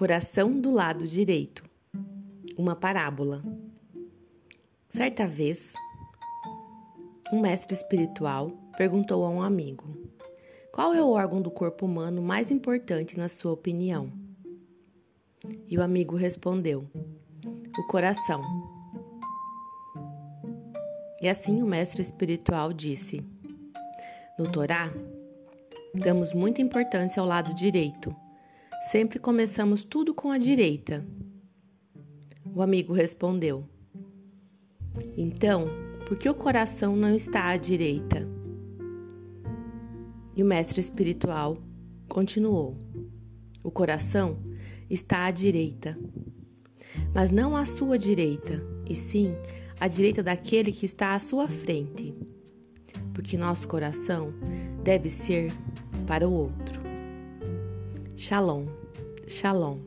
Coração do lado direito. Uma parábola. Certa vez, um mestre espiritual perguntou a um amigo: Qual é o órgão do corpo humano mais importante na sua opinião? E o amigo respondeu: O coração. E assim o mestre espiritual disse: No Torá, damos muita importância ao lado direito Sempre começamos tudo com a direita. O amigo respondeu: Então, por que o coração não está à direita? E o mestre espiritual continuou: O coração está à direita, mas não à sua direita, e sim à direita daquele que está à sua frente, porque nosso coração deve ser para o outro. Shalom. Shalom.